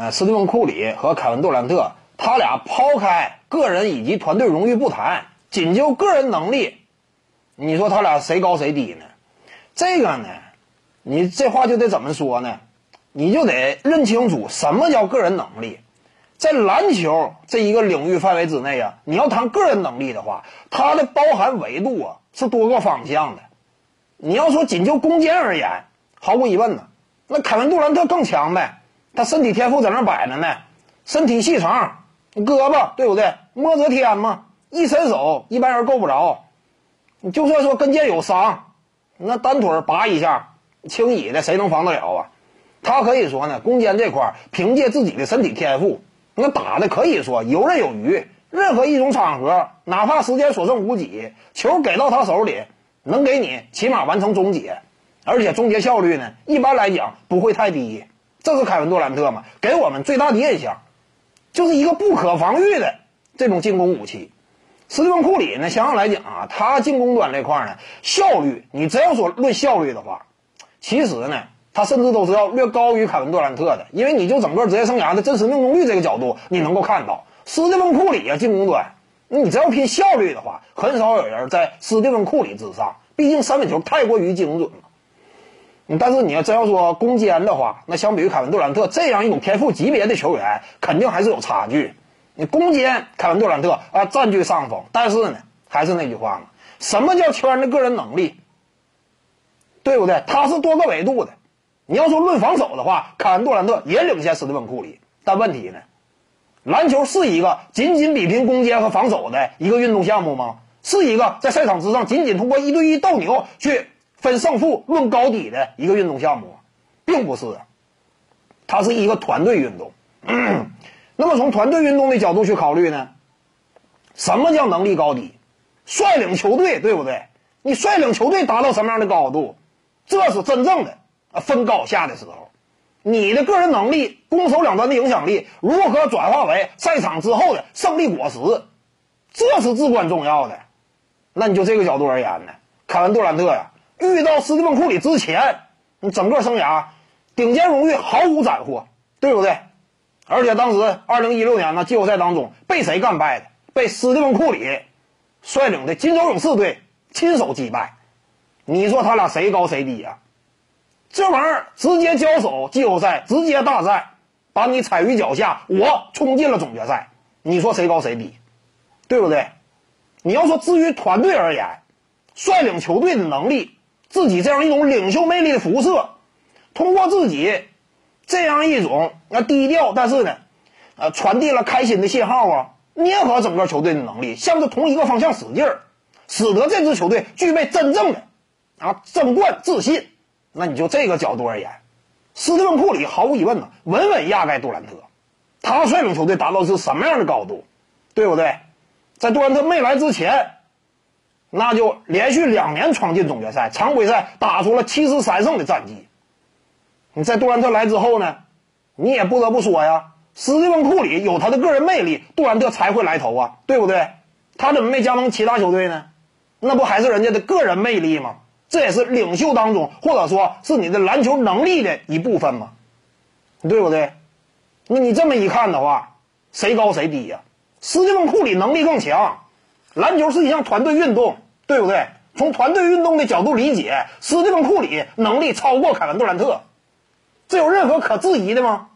呃，斯蒂芬·库里和凯文·杜兰特，他俩抛开个人以及团队荣誉不谈，仅就个人能力，你说他俩谁高谁低呢？这个呢，你这话就得怎么说呢？你就得认清楚什么叫个人能力。在篮球这一个领域范围之内啊，你要谈个人能力的话，它的包含维度啊是多个方向的。你要说仅就攻坚而言，毫无疑问呢，那凯文杜兰特更强呗，他身体天赋在那摆着呢，身体细长，胳膊对不对？摸着天嘛，一伸手一般人够不着。你就算说跟腱有伤，那单腿拔一下，轻易的谁能防得了啊？他可以说呢，攻坚这块凭借自己的身体天赋。那打的可以说游刃有余，任何一种场合，哪怕时间所剩无几，球给到他手里，能给你起码完成终结，而且终结效率呢，一般来讲不会太低。这是凯文杜兰特嘛，给我们最大的印象，就是一个不可防御的这种进攻武器。斯蒂芬库里呢，相对来讲啊，他进攻端这块呢，效率，你只要说论效率的话，其实呢。他甚至都是要略高于凯文杜兰特的，因为你就整个职业生涯的真实命中率这个角度，你能够看到斯蒂芬库里啊进攻端，你只要拼效率的话，很少有人在斯蒂芬库里之上，毕竟三分球太过于精准了。但是你要真要说攻坚的话，那相比于凯文杜兰特这样一种天赋级别的球员，肯定还是有差距。你攻坚凯文杜兰特啊占据上风，但是呢，还是那句话嘛，什么叫圈的个人能力，对不对？他是多个维度的。你要说论防守的话，凯文杜兰特也领先斯蒂芬库里，但问题呢？篮球是一个仅仅比拼攻坚和防守的一个运动项目吗？是一个在赛场之上仅仅通过一对一斗牛去分胜负论高低的一个运动项目，并不是。它是一个团队运动。那么从团队运动的角度去考虑呢？什么叫能力高低？率领球队，对不对？你率领球队达到什么样的高度？这是真正的。啊，分高下的时候，你的个人能力、攻守两端的影响力如何转化为赛场之后的胜利果实，这是至关重要的。那你就这个角度而言呢，凯文杜兰特呀，遇到斯蒂芬库里之前，你整个生涯顶尖荣誉毫无斩获，对不对？而且当时二零一六年呢季后赛当中被谁干败的？被斯蒂芬库里率领的金州勇士队亲手击败。你说他俩谁高谁低呀？这玩意儿直接交手季后赛，直接大战，把你踩于脚下，我冲进了总决赛。你说谁高谁低，对不对？你要说至于团队而言，率领球队的能力，自己这样一种领袖魅力的辐射，通过自己这样一种啊低调，但是呢，呃传递了开心的信号啊，捏合整个球队的能力，向着同一个方向使劲儿，使得这支球队具备真正的啊争冠自信。那你就这个角度而言，斯蒂芬库里毫无疑问呢，稳稳压盖杜兰特。他率领球队达到是什么样的高度，对不对？在杜兰特没来之前，那就连续两年闯进总决赛，常规赛打出了七十三胜的战绩。你在杜兰特来之后呢，你也不得不说呀，斯蒂芬库里有他的个人魅力，杜兰特才会来投啊，对不对？他怎么没加盟其他球队呢？那不还是人家的个人魅力吗？这也是领袖当中，或者说是你的篮球能力的一部分嘛，对不对？那你这么一看的话，谁高谁低呀？斯蒂芬库里能力更强，篮球是一项团队运动，对不对？从团队运动的角度理解，斯蒂芬库里能力超过凯文杜兰特，这有任何可质疑的吗？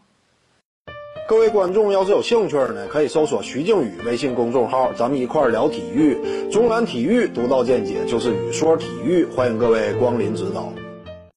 各位观众要是有兴趣呢，可以搜索徐静宇微信公众号，咱们一块儿聊体育。中南体育独到见解就是语说体育，欢迎各位光临指导。